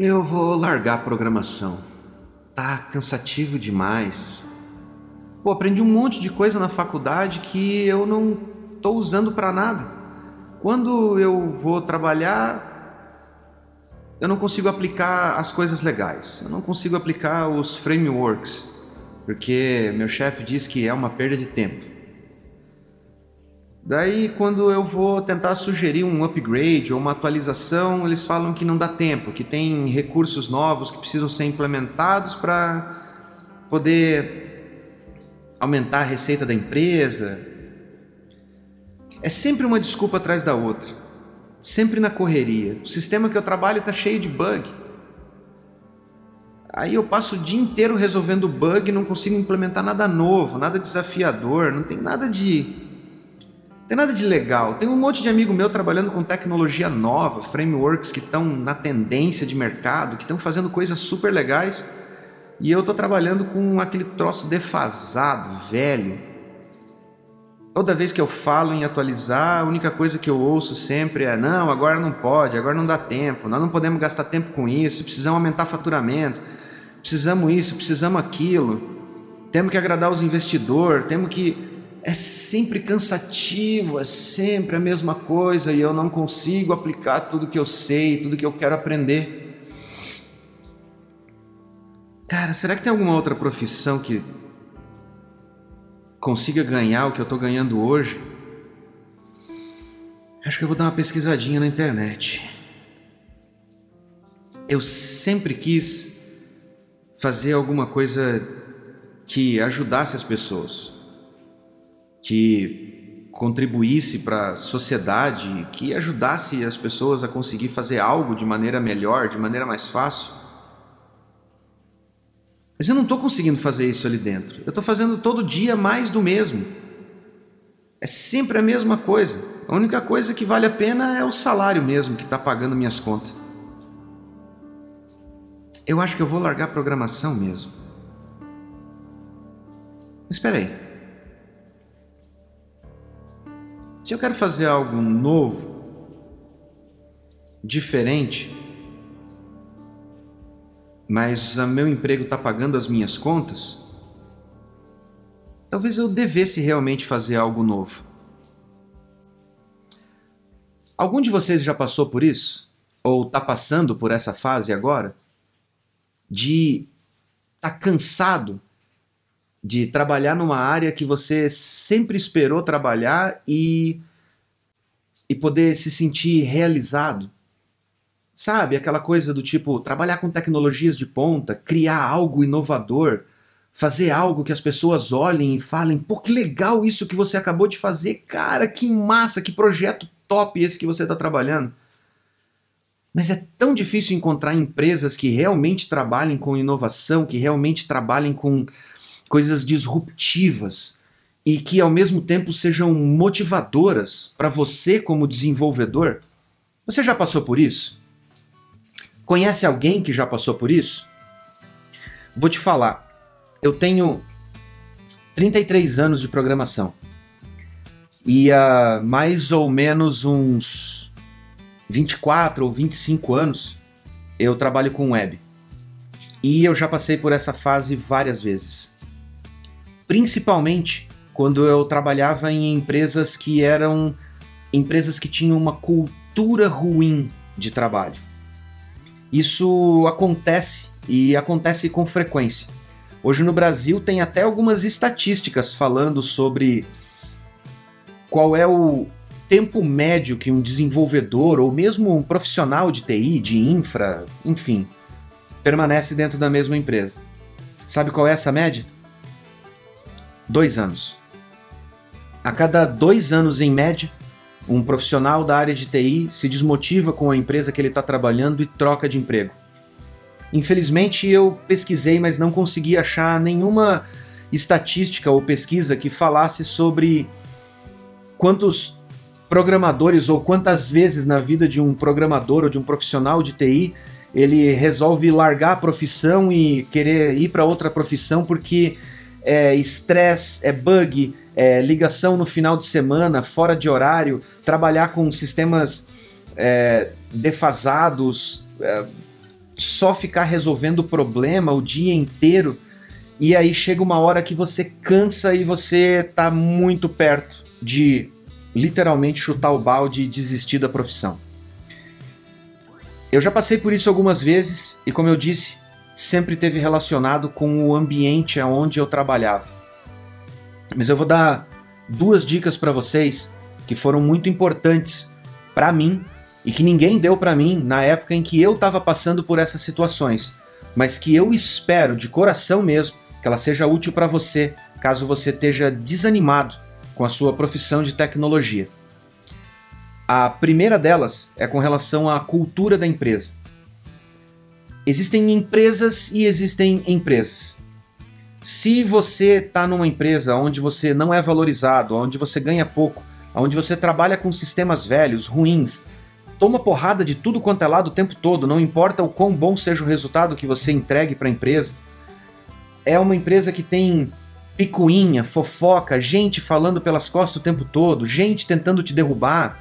Eu vou largar a programação. Tá cansativo demais. Pô, aprendi um monte de coisa na faculdade que eu não tô usando para nada. Quando eu vou trabalhar, eu não consigo aplicar as coisas legais. Eu não consigo aplicar os frameworks, porque meu chefe diz que é uma perda de tempo. Daí, quando eu vou tentar sugerir um upgrade ou uma atualização, eles falam que não dá tempo, que tem recursos novos que precisam ser implementados para poder aumentar a receita da empresa. É sempre uma desculpa atrás da outra, sempre na correria. O sistema que eu trabalho está cheio de bug. Aí eu passo o dia inteiro resolvendo bug não consigo implementar nada novo, nada desafiador, não tem nada de tem nada de legal. Tem um monte de amigo meu trabalhando com tecnologia nova, frameworks que estão na tendência de mercado, que estão fazendo coisas super legais. E eu estou trabalhando com aquele troço defasado, velho. Toda vez que eu falo em atualizar, a única coisa que eu ouço sempre é: não, agora não pode, agora não dá tempo, nós não podemos gastar tempo com isso, precisamos aumentar faturamento, precisamos isso, precisamos aquilo, temos que agradar os investidores, temos que é sempre cansativo, é sempre a mesma coisa e eu não consigo aplicar tudo que eu sei, tudo que eu quero aprender. Cara, será que tem alguma outra profissão que consiga ganhar o que eu estou ganhando hoje? Acho que eu vou dar uma pesquisadinha na internet. Eu sempre quis fazer alguma coisa que ajudasse as pessoas que contribuísse para a sociedade, que ajudasse as pessoas a conseguir fazer algo de maneira melhor, de maneira mais fácil. Mas eu não estou conseguindo fazer isso ali dentro. Eu estou fazendo todo dia mais do mesmo. É sempre a mesma coisa. A única coisa que vale a pena é o salário mesmo que está pagando minhas contas. Eu acho que eu vou largar a programação mesmo. Espera aí. Se eu quero fazer algo novo, diferente, mas o meu emprego está pagando as minhas contas, talvez eu devesse realmente fazer algo novo. Algum de vocês já passou por isso? Ou está passando por essa fase agora? De estar tá cansado de trabalhar numa área que você sempre esperou trabalhar e, e poder se sentir realizado. Sabe, aquela coisa do tipo trabalhar com tecnologias de ponta, criar algo inovador, fazer algo que as pessoas olhem e falem: pô, que legal isso que você acabou de fazer, cara, que massa, que projeto top esse que você está trabalhando. Mas é tão difícil encontrar empresas que realmente trabalhem com inovação, que realmente trabalhem com coisas disruptivas e que ao mesmo tempo sejam motivadoras para você como desenvolvedor. Você já passou por isso? Conhece alguém que já passou por isso? Vou te falar, eu tenho 33 anos de programação e há mais ou menos uns 24 ou 25 anos eu trabalho com web. E eu já passei por essa fase várias vezes principalmente quando eu trabalhava em empresas que eram empresas que tinham uma cultura ruim de trabalho. Isso acontece e acontece com frequência. Hoje no Brasil tem até algumas estatísticas falando sobre qual é o tempo médio que um desenvolvedor ou mesmo um profissional de TI, de infra, enfim, permanece dentro da mesma empresa. Sabe qual é essa média? Dois anos. A cada dois anos, em média, um profissional da área de TI se desmotiva com a empresa que ele está trabalhando e troca de emprego. Infelizmente, eu pesquisei, mas não consegui achar nenhuma estatística ou pesquisa que falasse sobre quantos programadores ou quantas vezes na vida de um programador ou de um profissional de TI ele resolve largar a profissão e querer ir para outra profissão porque é estresse, é bug, é ligação no final de semana, fora de horário, trabalhar com sistemas é, defasados, é, só ficar resolvendo o problema o dia inteiro e aí chega uma hora que você cansa e você tá muito perto de literalmente chutar o balde e desistir da profissão. Eu já passei por isso algumas vezes e, como eu disse, sempre teve relacionado com o ambiente onde eu trabalhava. Mas eu vou dar duas dicas para vocês que foram muito importantes para mim e que ninguém deu para mim na época em que eu estava passando por essas situações, mas que eu espero de coração mesmo que ela seja útil para você caso você esteja desanimado com a sua profissão de tecnologia. A primeira delas é com relação à cultura da empresa. Existem empresas e existem empresas. Se você está numa empresa onde você não é valorizado, onde você ganha pouco, onde você trabalha com sistemas velhos, ruins, toma porrada de tudo quanto é lado o tempo todo, não importa o quão bom seja o resultado que você entregue para a empresa, é uma empresa que tem picuinha, fofoca, gente falando pelas costas o tempo todo, gente tentando te derrubar,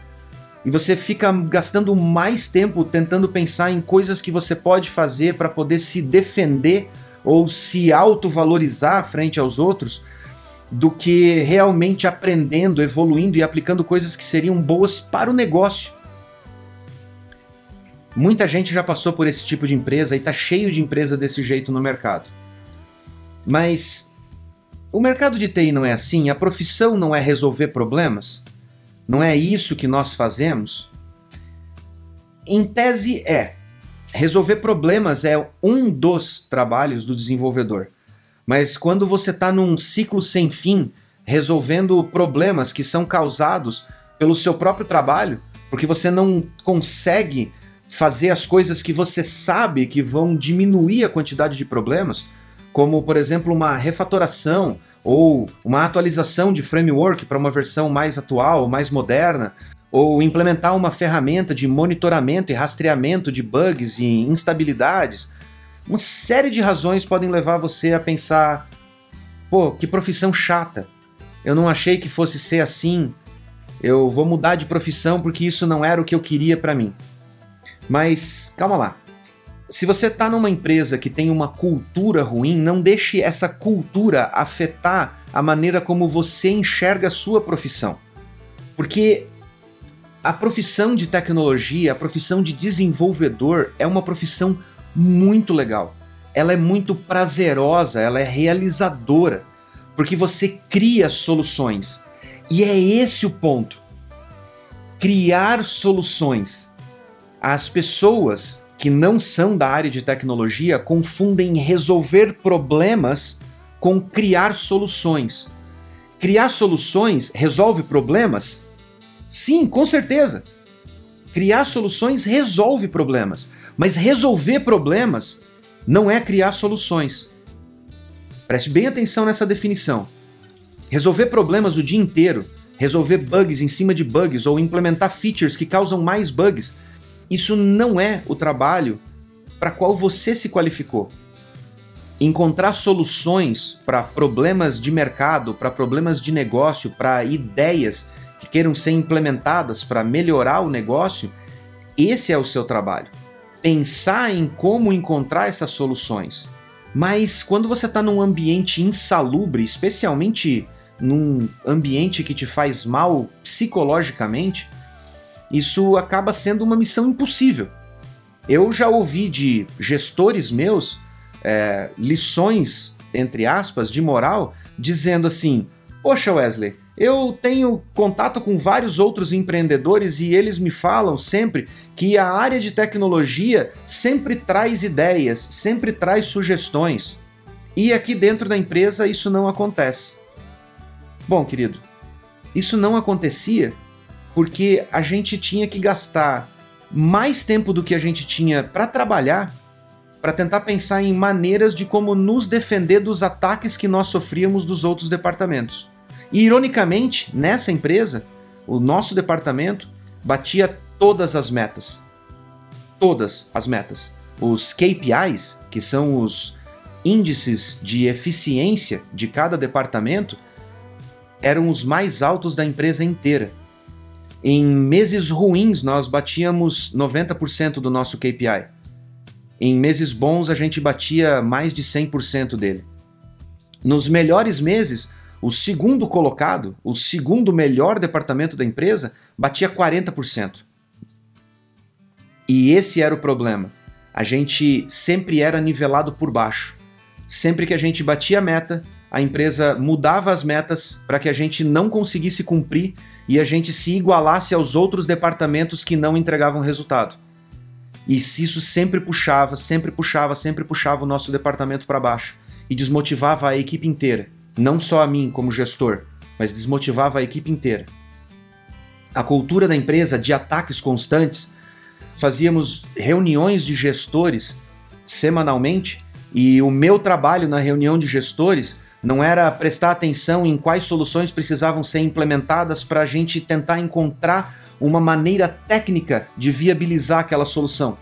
e você fica gastando mais tempo tentando pensar em coisas que você pode fazer para poder se defender ou se autovalorizar frente aos outros, do que realmente aprendendo, evoluindo e aplicando coisas que seriam boas para o negócio. Muita gente já passou por esse tipo de empresa e está cheio de empresa desse jeito no mercado. Mas o mercado de TI não é assim, a profissão não é resolver problemas. Não é isso que nós fazemos? Em tese, é. Resolver problemas é um dos trabalhos do desenvolvedor. Mas quando você está num ciclo sem fim, resolvendo problemas que são causados pelo seu próprio trabalho, porque você não consegue fazer as coisas que você sabe que vão diminuir a quantidade de problemas, como por exemplo uma refatoração ou uma atualização de framework para uma versão mais atual, mais moderna, ou implementar uma ferramenta de monitoramento e rastreamento de bugs e instabilidades. Uma série de razões podem levar você a pensar: pô, que profissão chata. Eu não achei que fosse ser assim. Eu vou mudar de profissão porque isso não era o que eu queria para mim. Mas calma lá. Se você está numa empresa que tem uma cultura ruim, não deixe essa cultura afetar a maneira como você enxerga a sua profissão. Porque a profissão de tecnologia, a profissão de desenvolvedor é uma profissão muito legal. Ela é muito prazerosa, ela é realizadora, porque você cria soluções. E é esse o ponto. Criar soluções. As pessoas que não são da área de tecnologia confundem resolver problemas com criar soluções. Criar soluções resolve problemas? Sim, com certeza. Criar soluções resolve problemas, mas resolver problemas não é criar soluções. Preste bem atenção nessa definição. Resolver problemas o dia inteiro, resolver bugs em cima de bugs ou implementar features que causam mais bugs isso não é o trabalho para qual você se qualificou. Encontrar soluções para problemas de mercado, para problemas de negócio, para ideias que queiram ser implementadas para melhorar o negócio, esse é o seu trabalho. Pensar em como encontrar essas soluções. Mas quando você está num ambiente insalubre, especialmente num ambiente que te faz mal psicologicamente, isso acaba sendo uma missão impossível. Eu já ouvi de gestores meus é, lições, entre aspas, de moral, dizendo assim: Poxa, Wesley, eu tenho contato com vários outros empreendedores e eles me falam sempre que a área de tecnologia sempre traz ideias, sempre traz sugestões. E aqui dentro da empresa isso não acontece. Bom, querido, isso não acontecia porque a gente tinha que gastar mais tempo do que a gente tinha para trabalhar, para tentar pensar em maneiras de como nos defender dos ataques que nós sofríamos dos outros departamentos. E ironicamente, nessa empresa, o nosso departamento batia todas as metas. Todas as metas. Os KPIs, que são os índices de eficiência de cada departamento, eram os mais altos da empresa inteira. Em meses ruins, nós batíamos 90% do nosso KPI. Em meses bons, a gente batia mais de 100% dele. Nos melhores meses, o segundo colocado, o segundo melhor departamento da empresa, batia 40%. E esse era o problema. A gente sempre era nivelado por baixo. Sempre que a gente batia a meta, a empresa mudava as metas para que a gente não conseguisse cumprir e a gente se igualasse aos outros departamentos que não entregavam resultado. E isso sempre puxava, sempre puxava, sempre puxava o nosso departamento para baixo e desmotivava a equipe inteira, não só a mim como gestor, mas desmotivava a equipe inteira. A cultura da empresa de ataques constantes, fazíamos reuniões de gestores semanalmente e o meu trabalho na reunião de gestores não era prestar atenção em quais soluções precisavam ser implementadas para a gente tentar encontrar uma maneira técnica de viabilizar aquela solução.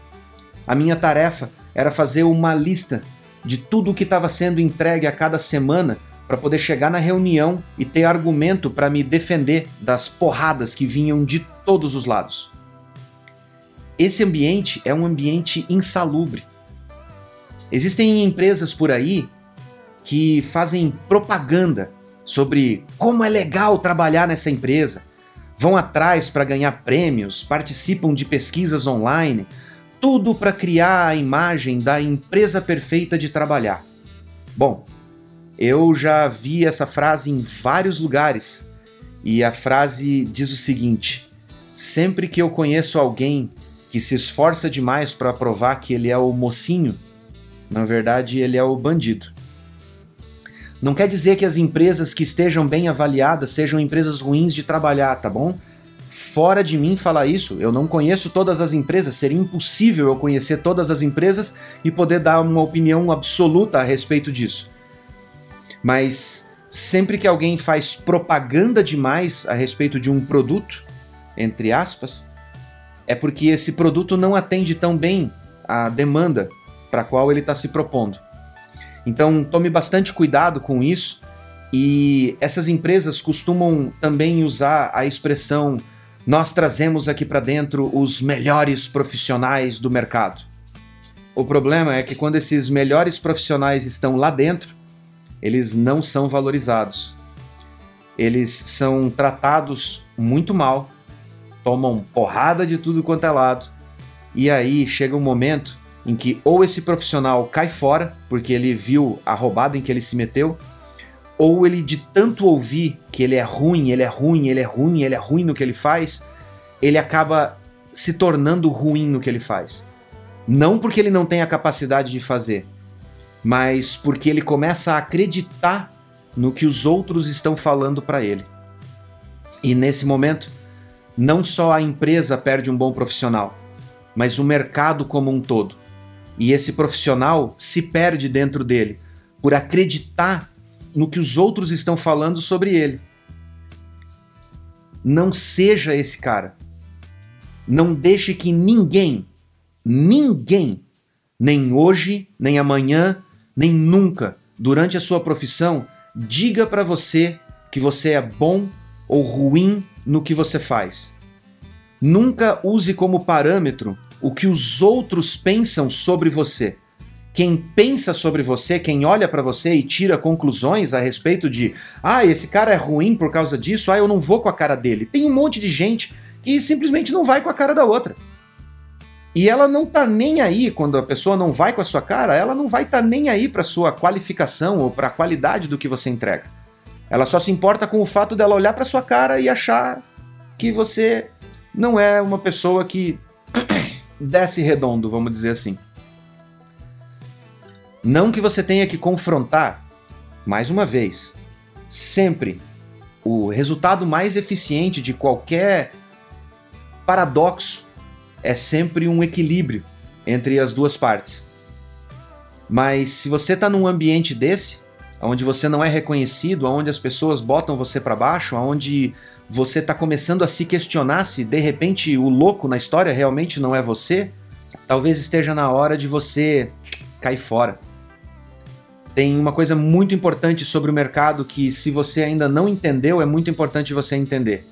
A minha tarefa era fazer uma lista de tudo o que estava sendo entregue a cada semana para poder chegar na reunião e ter argumento para me defender das porradas que vinham de todos os lados. Esse ambiente é um ambiente insalubre. Existem empresas por aí que fazem propaganda sobre como é legal trabalhar nessa empresa, vão atrás para ganhar prêmios, participam de pesquisas online, tudo para criar a imagem da empresa perfeita de trabalhar. Bom, eu já vi essa frase em vários lugares e a frase diz o seguinte: sempre que eu conheço alguém que se esforça demais para provar que ele é o mocinho, na verdade ele é o bandido. Não quer dizer que as empresas que estejam bem avaliadas sejam empresas ruins de trabalhar, tá bom? Fora de mim falar isso, eu não conheço todas as empresas, seria impossível eu conhecer todas as empresas e poder dar uma opinião absoluta a respeito disso. Mas sempre que alguém faz propaganda demais a respeito de um produto, entre aspas, é porque esse produto não atende tão bem à demanda para a qual ele está se propondo. Então tome bastante cuidado com isso. E essas empresas costumam também usar a expressão nós trazemos aqui para dentro os melhores profissionais do mercado. O problema é que quando esses melhores profissionais estão lá dentro, eles não são valorizados. Eles são tratados muito mal, tomam porrada de tudo quanto é lado, e aí chega um momento em que ou esse profissional cai fora, porque ele viu a roubada em que ele se meteu, ou ele de tanto ouvir que ele é ruim, ele é ruim, ele é ruim, ele é ruim no que ele faz, ele acaba se tornando ruim no que ele faz. Não porque ele não tem a capacidade de fazer, mas porque ele começa a acreditar no que os outros estão falando para ele. E nesse momento, não só a empresa perde um bom profissional, mas o mercado como um todo. E esse profissional se perde dentro dele por acreditar no que os outros estão falando sobre ele. Não seja esse cara. Não deixe que ninguém, ninguém, nem hoje, nem amanhã, nem nunca, durante a sua profissão, diga para você que você é bom ou ruim no que você faz. Nunca use como parâmetro o que os outros pensam sobre você. Quem pensa sobre você, quem olha para você e tira conclusões a respeito de, ah, esse cara é ruim por causa disso, ah, eu não vou com a cara dele. Tem um monte de gente que simplesmente não vai com a cara da outra. E ela não tá nem aí quando a pessoa não vai com a sua cara, ela não vai estar tá nem aí para sua qualificação ou para a qualidade do que você entrega. Ela só se importa com o fato dela olhar para sua cara e achar que você não é uma pessoa que desce redondo, vamos dizer assim. Não que você tenha que confrontar, mais uma vez, sempre o resultado mais eficiente de qualquer paradoxo é sempre um equilíbrio entre as duas partes. Mas se você está num ambiente desse, onde você não é reconhecido, onde as pessoas botam você para baixo, onde você está começando a se questionar se de repente o louco na história realmente não é você, talvez esteja na hora de você cair fora. Tem uma coisa muito importante sobre o mercado que, se você ainda não entendeu, é muito importante você entender.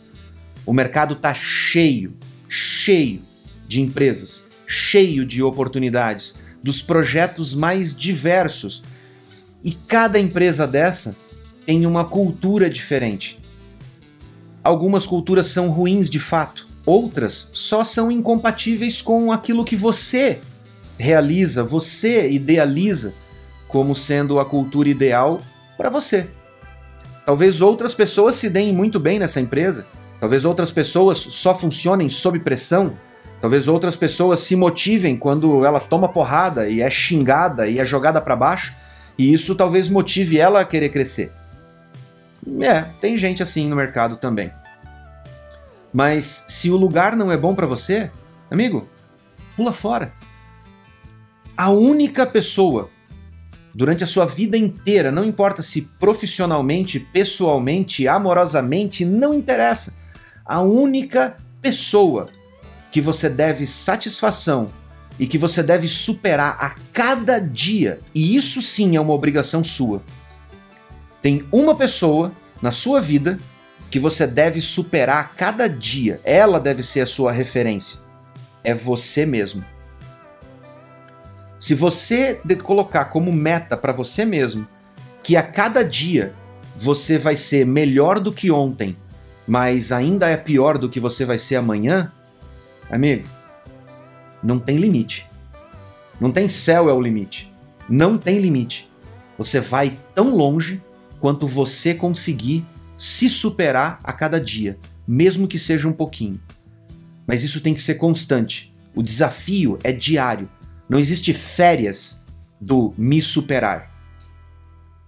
O mercado está cheio, cheio de empresas, cheio de oportunidades, dos projetos mais diversos. E cada empresa dessa tem uma cultura diferente. Algumas culturas são ruins de fato, outras só são incompatíveis com aquilo que você realiza, você idealiza como sendo a cultura ideal para você. Talvez outras pessoas se deem muito bem nessa empresa, talvez outras pessoas só funcionem sob pressão, talvez outras pessoas se motivem quando ela toma porrada e é xingada e é jogada para baixo, e isso talvez motive ela a querer crescer. É, tem gente assim no mercado também. Mas se o lugar não é bom para você, amigo, pula fora. A única pessoa durante a sua vida inteira, não importa se profissionalmente, pessoalmente, amorosamente, não interessa. A única pessoa que você deve satisfação e que você deve superar a cada dia, e isso sim é uma obrigação sua. Tem uma pessoa na sua vida que você deve superar a cada dia. Ela deve ser a sua referência. É você mesmo. Se você colocar como meta para você mesmo que a cada dia você vai ser melhor do que ontem, mas ainda é pior do que você vai ser amanhã, amigo, não tem limite. Não tem céu é o limite. Não tem limite. Você vai tão longe quanto você conseguir se superar a cada dia, mesmo que seja um pouquinho. Mas isso tem que ser constante. O desafio é diário. Não existe férias do me superar.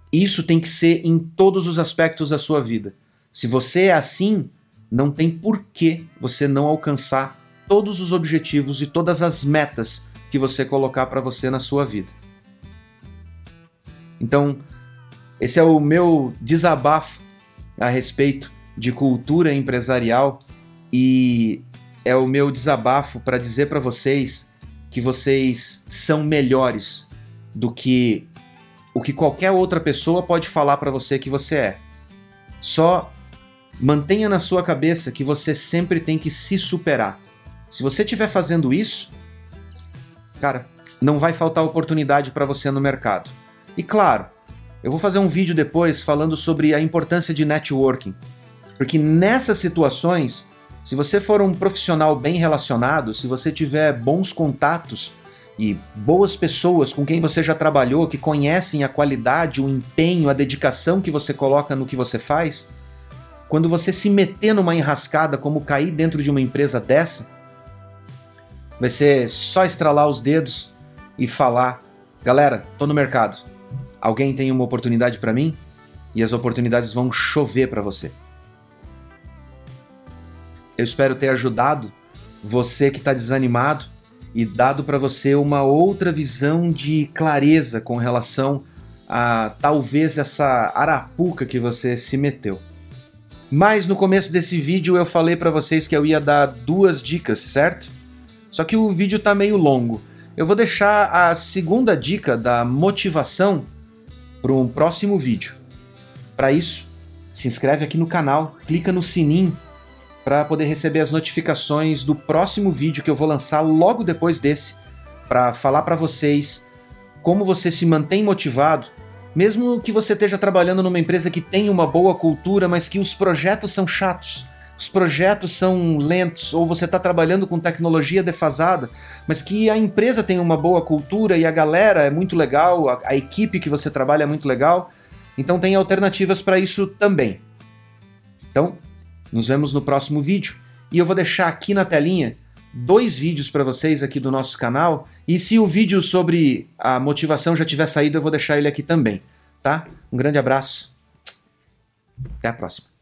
Isso tem que ser em todos os aspectos da sua vida. Se você é assim, não tem por que você não alcançar todos os objetivos e todas as metas que você colocar para você na sua vida. Então, esse é o meu desabafo a respeito de cultura empresarial e é o meu desabafo para dizer para vocês que vocês são melhores do que o que qualquer outra pessoa pode falar para você que você é. Só mantenha na sua cabeça que você sempre tem que se superar. Se você estiver fazendo isso, cara, não vai faltar oportunidade para você no mercado. E claro, eu vou fazer um vídeo depois falando sobre a importância de networking, porque nessas situações se você for um profissional bem relacionado, se você tiver bons contatos e boas pessoas com quem você já trabalhou, que conhecem a qualidade, o empenho, a dedicação que você coloca no que você faz, quando você se meter numa enrascada como cair dentro de uma empresa dessa, vai ser só estralar os dedos e falar: galera, tô no mercado. Alguém tem uma oportunidade para mim? E as oportunidades vão chover para você. Eu espero ter ajudado você que está desanimado e dado para você uma outra visão de clareza com relação a talvez essa arapuca que você se meteu. Mas no começo desse vídeo eu falei para vocês que eu ia dar duas dicas, certo? Só que o vídeo está meio longo. Eu vou deixar a segunda dica da motivação para um próximo vídeo. Para isso, se inscreve aqui no canal, clica no sininho para poder receber as notificações do próximo vídeo que eu vou lançar logo depois desse, para falar para vocês como você se mantém motivado, mesmo que você esteja trabalhando numa empresa que tem uma boa cultura, mas que os projetos são chatos. Os projetos são lentos, ou você está trabalhando com tecnologia defasada, mas que a empresa tem uma boa cultura e a galera é muito legal, a, a equipe que você trabalha é muito legal, então tem alternativas para isso também. Então, nos vemos no próximo vídeo. E eu vou deixar aqui na telinha dois vídeos para vocês aqui do nosso canal. E se o vídeo sobre a motivação já tiver saído, eu vou deixar ele aqui também, tá? Um grande abraço. Até a próxima.